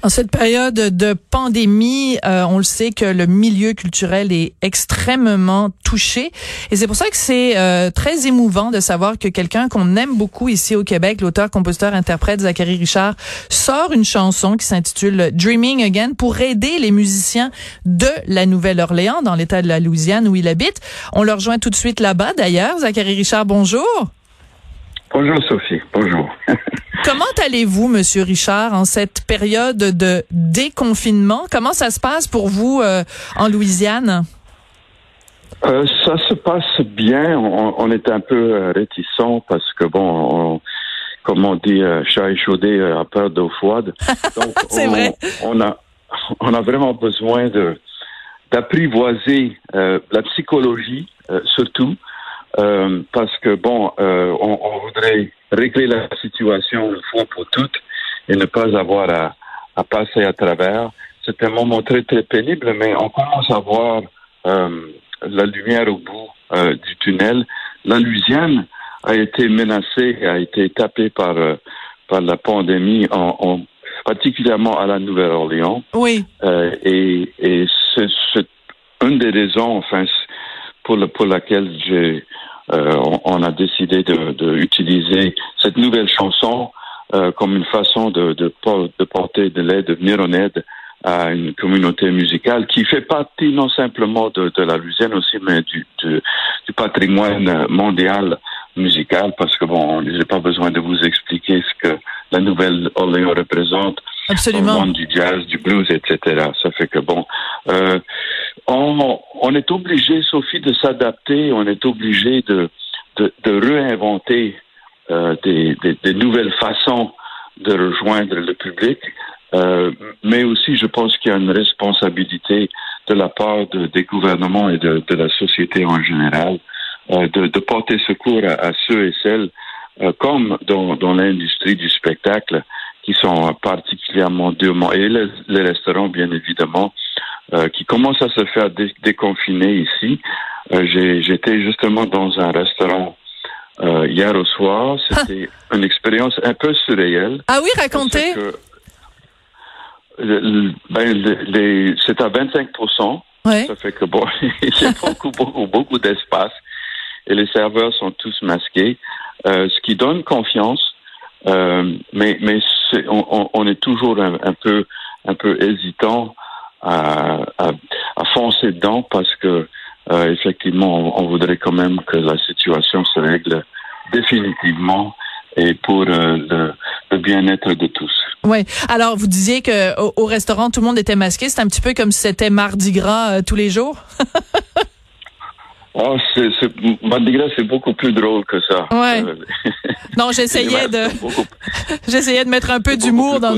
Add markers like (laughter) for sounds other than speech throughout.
En cette période de pandémie, euh, on le sait que le milieu culturel est extrêmement touché. Et c'est pour ça que c'est euh, très émouvant de savoir que quelqu'un qu'on aime beaucoup ici au Québec, l'auteur, compositeur, interprète Zachary Richard, sort une chanson qui s'intitule Dreaming Again pour aider les musiciens de la Nouvelle-Orléans, dans l'État de la Louisiane où il habite. On le rejoint tout de suite là-bas d'ailleurs. Zachary Richard, bonjour. Bonjour Sophie, bonjour. (laughs) Comment allez-vous, Monsieur Richard, en cette période de déconfinement? Comment ça se passe pour vous euh, en Louisiane? Euh, ça se passe bien. On, est un peu euh, réticent parce que bon, comme on dit, chat échaudé a peur d'eau froide. (laughs) C'est vrai. On a, on a vraiment besoin de d'apprivoiser la psychologie, surtout, parce que bon, on, on voudrait régler la situation une fois pour toutes et ne pas avoir à, à passer à travers. C'est un moment très, très pénible, mais on commence à voir euh, la lumière au bout euh, du tunnel. La Louisiane a été menacée, a été tapée par, euh, par la pandémie, en, en, particulièrement à la Nouvelle-Orléans. Oui. Euh, et et c'est une des raisons, enfin, pour, le, pour laquelle j'ai euh, on, a décidé de, cette nouvelle chanson euh, comme une façon de, de, de porter de l'aide, de venir en aide à une communauté musicale qui fait partie non simplement de, la Louisiane aussi, mais du, du, patrimoine mondial musical, parce que bon, j'ai pas besoin de vous expliquer ce que la Nouvelle-Orléans représente Absolument. Au monde du jazz, du blues, etc. Ça fait que bon, euh, on, on, est obligé, Sophie, de s'adapter. On est obligé de, de, de réinventer euh, des, des, des, nouvelles façons de rejoindre le public. Euh, mais aussi, je pense qu'il y a une responsabilité de la part de, des gouvernements et de, de, la société en général euh, de, de, porter secours à, à ceux et celles, euh, comme dans, dans l'industrie du spectacle, qui sont particulièrement durement, et les, restaurants, bien évidemment, euh, qui commencent à se faire déconfiner ici. Euh, J'étais justement dans un restaurant euh, hier au soir. C'était une expérience un peu surréelle. Ah oui, racontez. Ben, c'est à 25 Ça fait que bon, (laughs) il y a beaucoup, beaucoup, beaucoup d'espace et les serveurs sont tous masqués, euh, ce qui donne confiance. Euh, mais mais on, on, est toujours un, peu un peu hésitant à, à, à, foncer dedans parce que euh, effectivement on, voudrait quand même que la situation se règle définitivement et pour euh, le, le bien-être de tous. Oui. Alors vous disiez que au, restaurant tout le monde était masqué, c'est un petit peu comme si c'était mardi gras tous les jours. (laughs) Oh, c'est, c'est, c'est beaucoup plus drôle que ça. Ouais. Euh, (laughs) non, j'essayais de, (laughs) j'essayais de mettre un peu d'humour dans.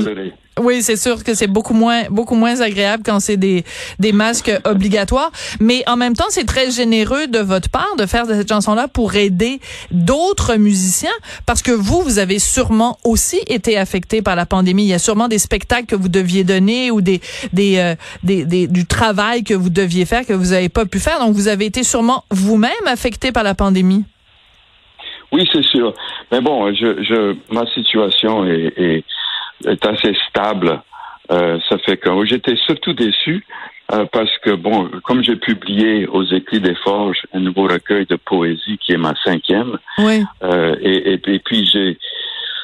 Oui, c'est sûr que c'est beaucoup moins beaucoup moins agréable quand c'est des des masques obligatoires, mais en même temps, c'est très généreux de votre part de faire cette chanson-là pour aider d'autres musiciens parce que vous vous avez sûrement aussi été affecté par la pandémie. Il y a sûrement des spectacles que vous deviez donner ou des des, euh, des, des du travail que vous deviez faire que vous n'avez pas pu faire. Donc vous avez été sûrement vous-même affecté par la pandémie. Oui, c'est sûr. Mais bon, je, je ma situation est, est est assez stable. Euh, ça fait que j'étais surtout déçu euh, parce que, bon, comme j'ai publié aux Écrits des Forges un nouveau recueil de poésie qui est ma cinquième, oui. euh, et, et, et, puis j'ai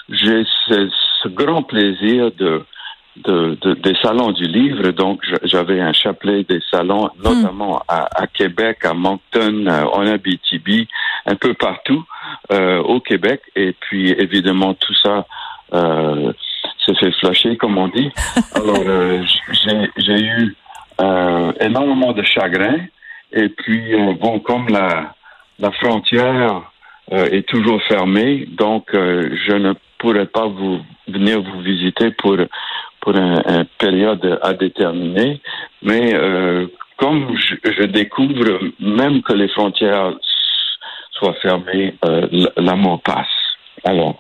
j'ai ce, ce, grand plaisir de, de, de, des salons du livre. Donc, j'avais un chapelet des salons, hmm. notamment à, à, Québec, à Moncton, euh, en Abitibi, un peu partout euh, au Québec. Et puis, évidemment, tout ça euh, s'est fait flasher, comme on dit. (laughs) Alors, euh, j'ai eu euh, énormément de chagrin. Et puis, euh, bon, comme la, la frontière est toujours fermée, donc je ne pourrais pas vous venir vous visiter pour pour une un période à déterminer. Mais comme je, je, découvre même que les frontières soient fermées, l'amour passe. Alors,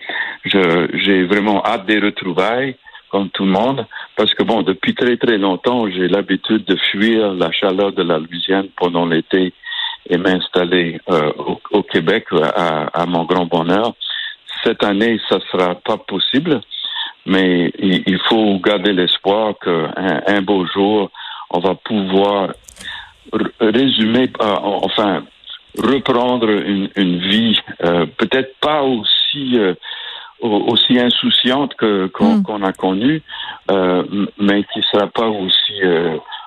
j'ai vraiment hâte des retrouvailles comme tout le monde, parce que bon, depuis très très longtemps, j'ai l'habitude de fuir la chaleur de la Louisiane pendant l'été et m'installer euh, au, Québec à, mon grand bonheur. Cette année, ça sera pas possible, mais il, faut garder l'espoir qu'un un beau jour, on va pouvoir résumer, euh, enfin, reprendre une, une vie, euh, peut-être pas aussi aussi insouciante que qu'on hmm. a connue, mais qui sera pas aussi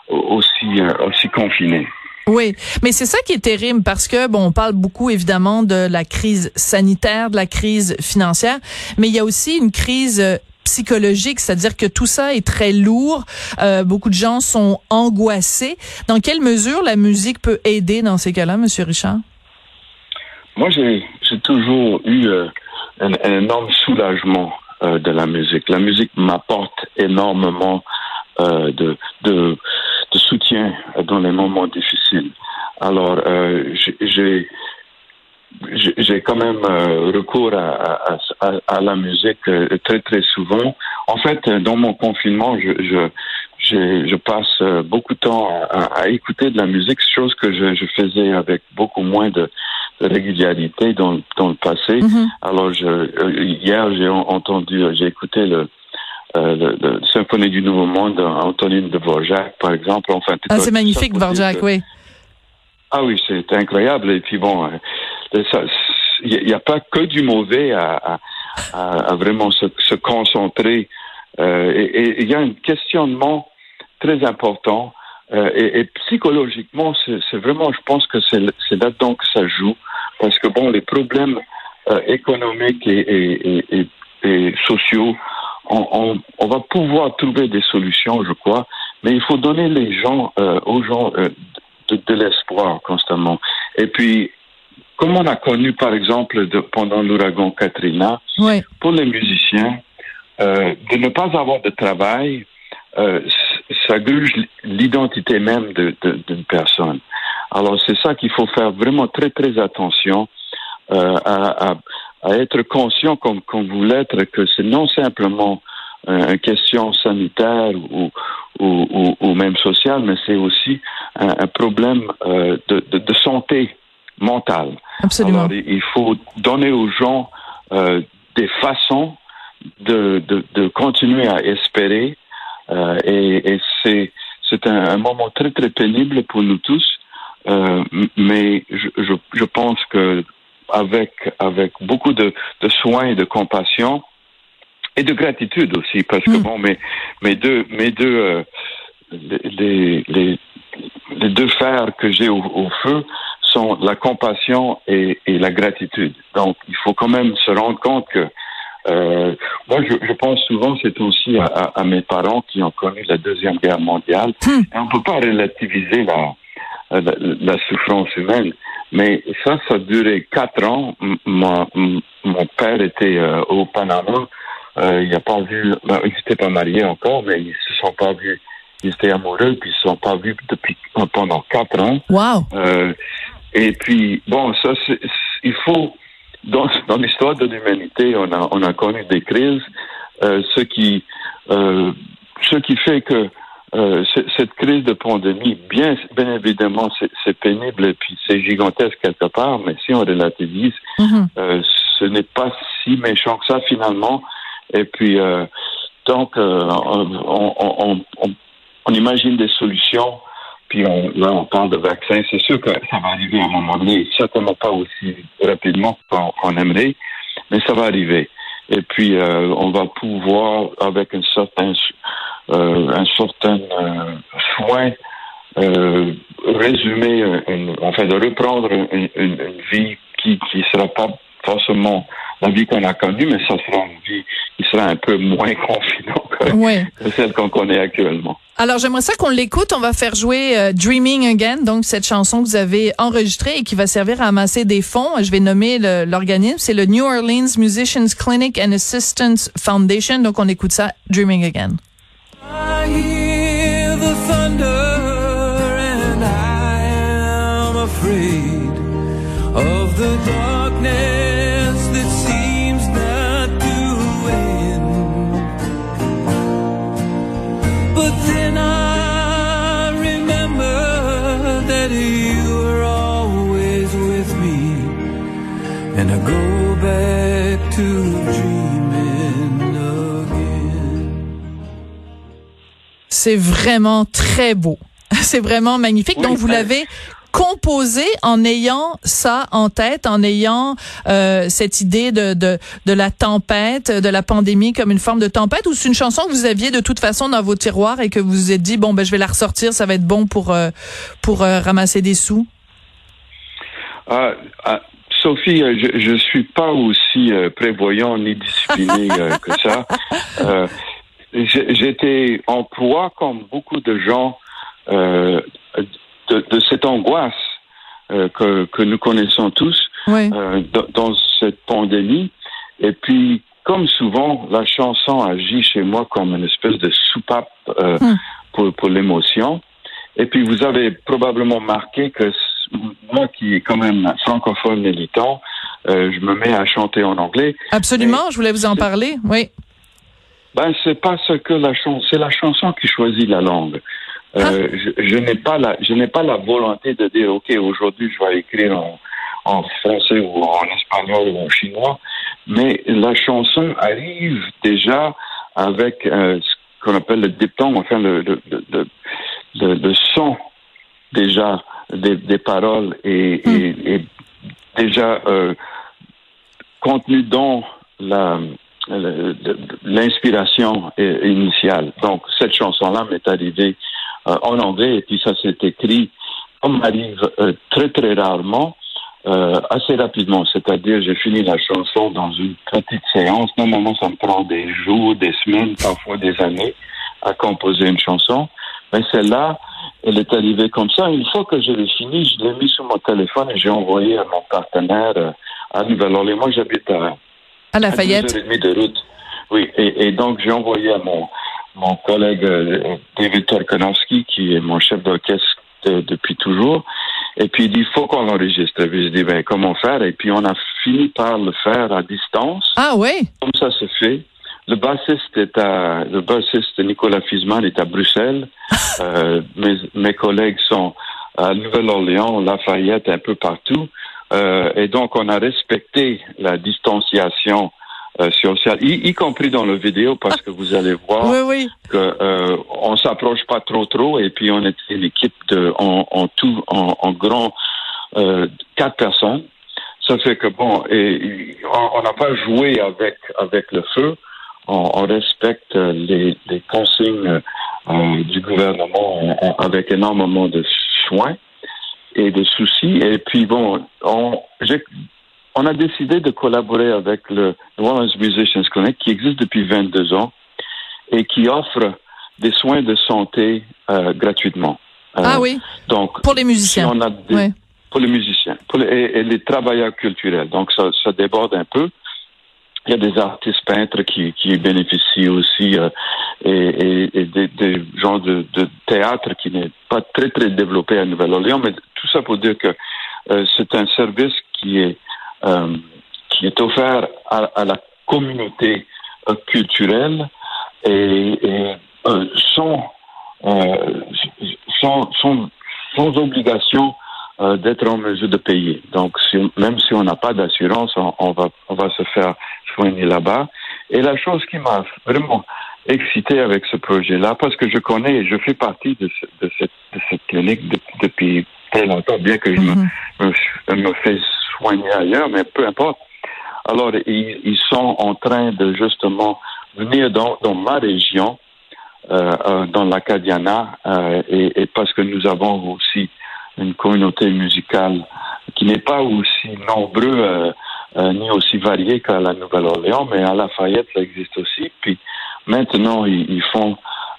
aussi aussi confinée. Oui, mais c'est ça qui est terrible parce que bon, on parle beaucoup évidemment de la crise sanitaire, de la crise financière, mais il y a aussi une crise euh, psychologique, c'est-à-dire que tout ça est très lourd. Euh, beaucoup de gens sont angoissés. Dans quelle mesure la musique peut aider dans ces cas-là, Monsieur Richard? Moi, j'ai toujours eu euh, un, énorme soulagement de la musique. La musique m'apporte énormément de, de soutien dans les moments difficiles. Alors, euh, j'ai j'ai quand même euh, recours à, à, à, la musique euh, très très souvent. En fait, dans mon confinement, je je, je, passe beaucoup de temps à, écouter de la musique, chose que je, je faisais avec beaucoup moins de, régularité dans, dans le passé. Mm-hmm. Alors, je, hier, j'ai entendu, j'ai écouté le, euh, le, Symphonie du Nouveau Monde, Antonine de Dvorak, par exemple. Enfin, ah, c'est magnifique, Dvorak, oui. Ah oui, c'est incroyable. Et puis bon, euh, il n'y a, pas que du mauvais à, à, à vraiment se, se concentrer. Euh, et il y a un questionnement très important. Euh, et, et, psychologiquement, c'est vraiment, je pense que c'est là-dedans que ça joue. Parce que bon, les problèmes euh, économiques et, et, et, sociaux on, on, va pouvoir trouver des solutions, je crois, mais il faut donner les gens, euh, aux gens euh, de, l'espoir constamment. Et puis, comme on a connu, par exemple, de, pendant l'ouragan Katrina, pour les musiciens, euh, de ne pas avoir de travail, ça gruge l'identité même d'une personne. Alors, c'est ça qu'il faut faire vraiment très, très attention à, à à être conscient, comme, comme vous l'êtes, que c'est non simplement une question sanitaire ou, ou, ou, même sociale, mais c'est aussi un, problème euh, de, santé mentale. Absolument. Alors, il faut donner aux gens euh, des façons de, de, de, continuer à espérer euh, et, et c'est c'est un, un, moment très très pénible pour nous tous, euh, mais je, je, je pense que avec, avec beaucoup de, de soins et de compassion et de gratitude aussi, parce que mm. bon, mes, mes deux, mes deux, euh, les, les, les, deux fers que j'ai au, feu sont la compassion et, et, la gratitude. Donc, il faut quand même se rendre compte que euh, moi, je, je, pense souvent, c'est aussi à, à, mes parents qui ont connu la deuxième guerre mondiale. Mm. Et on ne peut pas relativiser la, la, la souffrance humaine. Mais ça, ça a duré quatre ans. mon père était euh, au Panama. Euh, il n'a pas vu, ben, ils n'étaient pas mariés encore, mais ils se sont pas vus. Ils étaient amoureux, puis ils se sont pas vus depuis pendant quatre ans. Wow. Euh, et puis bon, ça, c'est, il faut dans, dans l'histoire de l'humanité, on a on a connu des crises, euh, ce qui euh, ce qui fait que euh, cette crise de pandémie, bien, bien évidemment, c'est pénible et puis c'est gigantesque quelque part, mais si on relativise, euh, ce n'est pas si méchant que ça finalement. Et puis, euh, donc, euh, on, on, on, on, imagine des solutions, puis on, là, on parle de vaccins. C'est sûr que ça va arriver à un moment donné, certainement pas aussi rapidement qu'on aimerait, mais ça va arriver. Et puis, on va pouvoir, avec une certaine euh, un certain euh, soin euh, résumer, une, enfin de reprendre une, une, vie qui qui sera pas forcément la vie qu'on a connue, mais ça sera une vie qui sera un peu moins (laughs) confinante que, celle qu'on connaît actuellement. Alors j'aimerais ça qu'on l'écoute. On va faire jouer Dreaming Again, donc cette chanson que vous avez enregistrée et qui va servir à amasser des fonds. Je vais nommer l'organisme, c'est le New Orleans Musicians Clinic and Assistance Foundation. Donc on écoute ça, Dreaming Again. I hear the thunder and I am afraid C'est vraiment très beau. (laughs) C'est vraiment magnifique. Oui, Donc, vous l'avez composé en ayant ça en tête, en ayant euh, cette idée de, de, de la tempête, de la pandémie comme une forme de tempête, ou c'est une chanson que vous aviez de toute façon dans vos tiroirs et que vous vous êtes dit, bon, ben, je vais la ressortir, ça va être bon pour, euh, pour euh, ramasser des sous? Ah, ah, Sophie, euh, je, je suis pas aussi euh, prévoyant ni discipliné euh, (laughs) que ça. Euh, J'étais en proie, comme beaucoup de gens, euh, de, de cette angoisse euh, que, que nous connaissons tous Oui. dans, cette pandémie. Et puis, comme souvent, la chanson agit chez moi comme une espèce de soupape Hmm. pour, pour l'émotion. Et puis, vous avez probablement marqué que moi, qui est quand même francophone militant, euh, je me mets à chanter en anglais. Absolument, je voulais vous en parler. Oui. Ben, c'est pas ce que la chanson, c'est la chanson qui choisit la langue. Euh, je, je n'ai pas la, je n'ai pas la volonté de dire, ok, aujourd'hui, je vais écrire en, en français ou en espagnol ou en chinois, mais la chanson arrive déjà avec euh, ce qu'on appelle le diphtongue, enfin le, le, le, le, le- le son déjà des, des paroles et, et, et déjà euh, contenu dans la l'inspiration initiale. Donc, cette chanson-là m'est arrivée euh, en anglais et puis ça s'est écrit, comme arrive euh, très très rarement, euh, assez rapidement. C'est-à-dire, j'ai fini la chanson dans une petite séance. Normalement, ça me prend des jours, des semaines, parfois des années à composer une chanson. Mais celle-là, elle est arrivée comme ça. Une fois que je l'ai fini, je l'ai mis sur mon téléphone et j'ai envoyé à mon partenaire euh, à Nouvelle-Orléans. Moi, j'habite à À à Lafayette. demie de route. Oui, et, et donc j'ai envoyé à mon, mon collègue euh, David Torkanowski, qui est mon chef d'orchestre de- depuis toujours. Et puis il dit, il faut qu'on l'enregistre. Et puis je dis, ben comment faire? Et puis on a fini par le faire à distance. Ah oui? Comme ça se fait. Le bassiste est à, le bassiste Nicolas Fisman est à Bruxelles. Euh, mes, mes collègues sont à Nouvelle-Orléans, Lafayette, un peu partout. Euh, et donc, on a respecté la distanciation euh, sociale, y, y compris dans la vidéo, parce que vous allez voir Oui, oui. que euh, on s'approche pas trop trop, et puis on était une équipe de, en, en tout, en, en grand, euh, quatre personnes. Ça fait que bon, et on on n'a pas joué avec avec le feu. On, on respecte les, les consignes euh, du gouvernement euh, avec énormément de soins et de soucis. Et puis bon, on, a décidé de collaborer avec le New Orleans Musicians Clinic qui existe depuis 22 ans et qui offre des soins de santé euh, gratuitement. Euh, Ah oui, Donc, pour les musiciens. si on a des- Ouais. pour les musiciens pour les, et, et les travailleurs culturels. Donc, ça, ça déborde un peu. Il y a des artistes peintres qui, qui bénéficient aussi euh, et, des, des gens de, théâtre qui n'est pas très, très développé à Nouvelle-Orléans. Mais tout ça pour dire que euh, c'est un service qui est, euh, qui est offert à, la communauté culturelle et, sans, sans, sans, obligation d'être en mesure de payer. Donc, même si on n'a pas d'assurance, on va, on va se faire soigner là-bas. Et la chose qui m'a vraiment excité avec ce projet-là, parce que je connais, je fais partie de, ce- de, cette, de cette clinique de- depuis très longtemps, bien que je me, Mhm. me, fais soigner ailleurs, mais peu importe. Alors, ils, ils sont en train de justement venir dans, dans ma région, euh, euh, dans l'Acadiana, euh, et, et parce que nous avons aussi une communauté musicale qui n'est pas aussi nombreux euh, ni aussi variée qu'à la Nouvelle-Orléans, mais à Lafayette, ça existe aussi. Puis maintenant, ils, ils font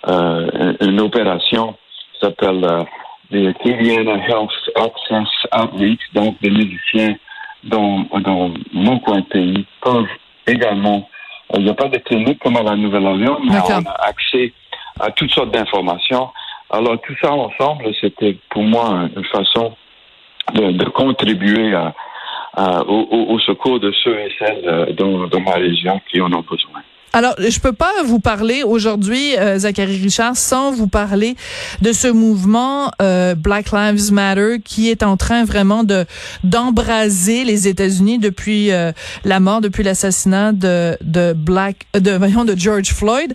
euh, une, opération qui s'appelle euh, the Acadiana Health Access Outreach, donc des musiciens dans, dans mon coin de pays peuvent également. euh, Il n'y a pas de clinique comme à la Nouvelle-Orléans, mais on a accès à toutes sortes d'informations. Alors tout ça ensemble, c'était pour moi une façon de, de contribuer à, à- au, au- secours de ceux et celles euh, dans, ma région qui en ont besoin. Alors, je peux pas vous parler aujourd'hui, euh, Zachary Richard, sans vous parler de ce mouvement euh, Black Lives Matter qui est en train vraiment de d'embraser les États-Unis depuis euh, la mort, depuis l'assassinat de de Black, de voyons de George Floyd.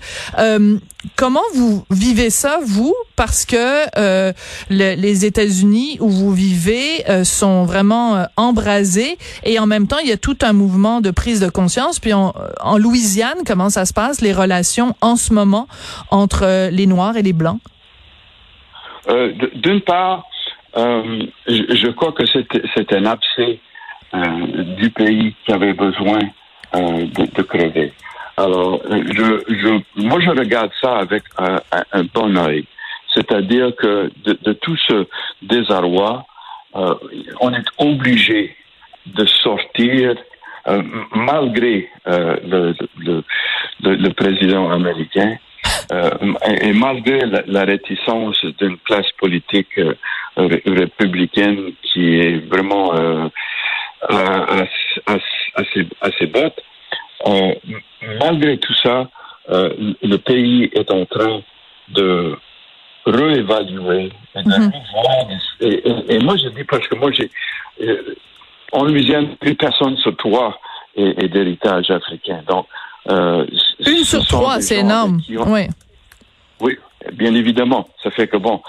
Comment vous vivez ça, vous, parce que les États-Unis où vous vivez sont vraiment embrasés et en même temps il y a tout un mouvement de prise de conscience. Puis en, en Louisiane, comment ça se passe, les relations en ce moment entre euh, les Noirs et les Blancs? Euh, d'une part, euh, je, crois que c'est un abcès du pays qui avait besoin de, crever. Alors, je, moi, je regarde ça avec un, bon oeil. C'est-à-dire que de, tout ce désarroi, on est obligé de sortir euh, malgré euh, le, président américain euh, et, malgré la, réticence d'une classe politique républicaine qui est vraiment assez, assez basse, malgré tout ça, le pays est en train de réévaluer. Mhm. et, moi, je dis parce que moi, j'ai en Louisiane, plus personne sur trois est, d'héritage africain. Donc, euh, une sur trois, c'est énorme. Oui. Oui, bien évidemment. Ça fait que bon,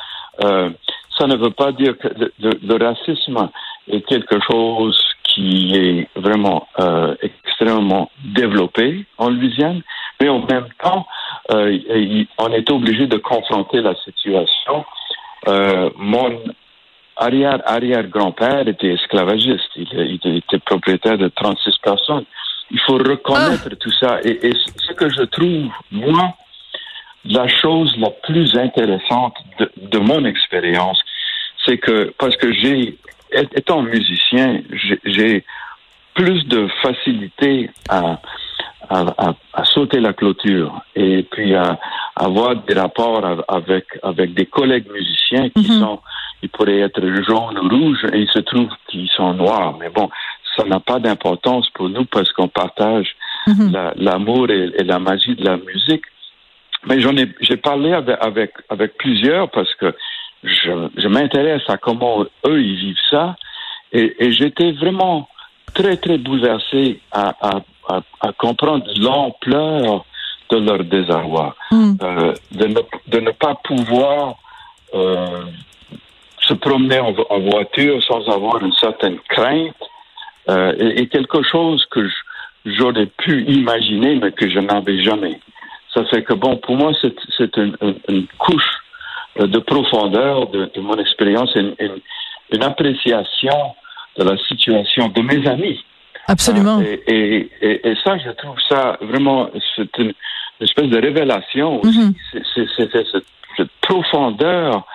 euh, ça ne veut pas dire que le, racisme est quelque chose qui est vraiment euh, extrêmement développé en Louisiane, mais en même temps, euh, on est obligé de confronter la situation. Euh, mon arrière, arrière-grand-père était esclavagiste. Il, était propriétaire de 36 personnes. Il faut reconnaître ah. tout ça. Et, ce que je trouve, moi, la chose la plus intéressante de, mon expérience, c'est que, parce que j'ai, étant musicien, j'ai plus de facilité à, à, à, sauter la clôture et puis à, avoir des rapports avec, avec des collègues musiciens qui mm-hmm. sont ils pourraient être jaunes ou rouges et il se trouve qu'ils sont noirs. Mais bon, ça n'a pas d'importance pour nous parce qu'on partage mhm. l'amour et, la magie de la musique. Mais j'en ai, j'ai parlé avec, avec, avec plusieurs parce que je, je m'intéresse à comment eux ils vivent ça et, et j'étais vraiment très très bouleversé à, à, à, à comprendre l'ampleur de leur désarroi, mhm. euh, de, ne, de ne pas pouvoir euh, se promener en, voiture sans avoir une certaine crainte euh, est, quelque chose que j'aurais pu imaginer, mais que je n'avais jamais. Ça fait que, bon, pour moi, c'est une, une, couche euh, de profondeur de, de mon expérience, une, une, appréciation de la situation de mes amis. Absolument. Euh, et, et, et, ça, je trouve ça vraiment, c'est une, espèce de révélation aussi. Mm -hmm. C'est cette, cette profondeur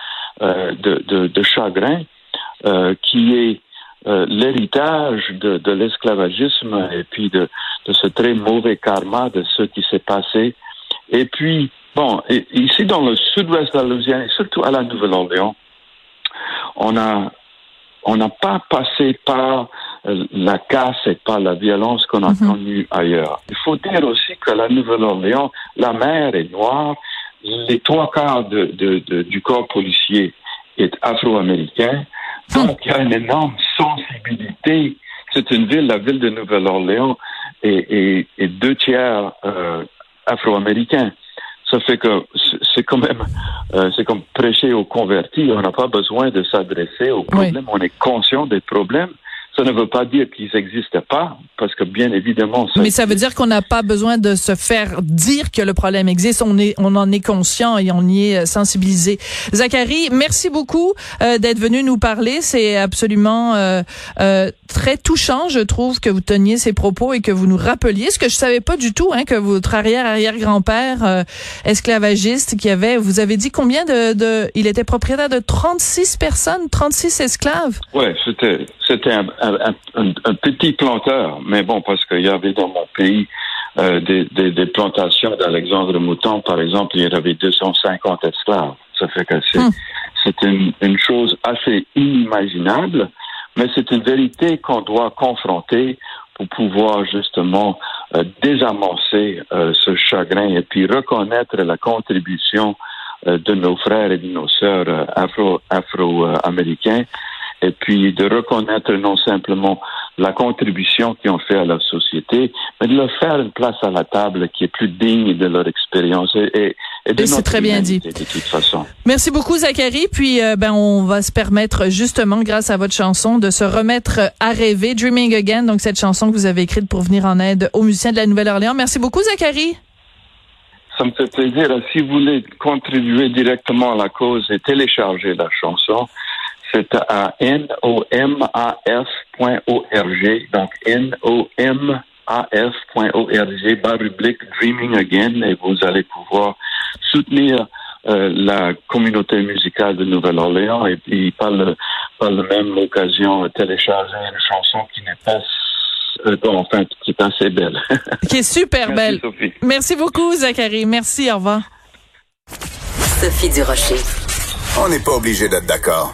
euh, de, de, chagrin euh, qui est euh, l'héritage de, de l'esclavagisme et puis de, de ce très mauvais karma de ce qui s'est passé. Et puis, bon, ici dans le sud-ouest de la Louisiane, et surtout à la Nouvelle-Orléans, on a on n'a pas passé par la casse et par la violence qu'on a mhm. connue ailleurs. Il faut dire aussi que la Nouvelle-Orléans, la mer est noire, les trois quarts de, de, du corps policier est afro-américain. Donc, il y a une énorme sensibilité. C'est une ville, la ville de Nouvelle-Orléans, et, et, deux tiers euh, afro-américains. Ça fait que c'est quand même, euh, c'est comme prêcher aux convertis. On n'a pas besoin de s'adresser aux problèmes. On est conscient des problèmes. Ça ne veut pas dire qu'ils n'existent pas, parce que bien évidemment. Ça Mais ça veut dire qu'on n'a pas besoin de se faire dire que le problème existe. On est, on en est conscient et on y est euh, sensibilisé. Zachary, merci beaucoup euh, d'être venu nous parler. C'est absolument euh, euh, très touchant, je trouve, que vous teniez ces propos et que vous nous rappeliez ce que je savais pas du tout, hein, que votre arrière arrière grand père esclavagiste qui avait, vous avez dit combien de, de, il était propriétaire de 36 personnes, 36 esclaves? Ouais, c'était, c'était un un, petit planteur, mais bon, parce qu'il y avait dans mon pays euh, des, des, plantations d'Alexandre Mouton, par exemple, il y avait 250 esclaves. Ça fait que c'est, hmm. une, chose assez inimaginable, mais c'est une vérité qu'on doit confronter pour pouvoir justement désamorcer ce chagrin et puis reconnaître la contribution de nos frères et de nos sœurs afro afro-américains et puis de reconnaître non simplement la contribution qu'ils ont fait à la société, mais de leur faire une place à la table qui est plus digne de leur expérience et, et de c'est très bien dit. De toute façon. Merci beaucoup Zachary. Puis euh, ben on va se permettre justement grâce à votre chanson de se remettre à rêver, Dreaming Again. Donc cette chanson que vous avez écrite pour venir en aide aux musiciens de la Nouvelle-Orléans. Merci beaucoup Zachary. Ça me fait plaisir. Si vous voulez contribuer directement à la cause et télécharger la chanson, c'est à nomaf.org. Donc, nomaf.org, barre rubrique Dreaming Again, et vous allez pouvoir soutenir euh, la communauté musicale de Nouvelle-Orléans et puis par, le, par la même occasion télécharger une chanson qui n'est pas euh, enfin qui est assez belle. (laughs) qui est super Merci, belle. Sophie. Merci beaucoup Zachary. Merci, au revoir. Sophie Durocher. On n'est pas obligé d'être d'accord.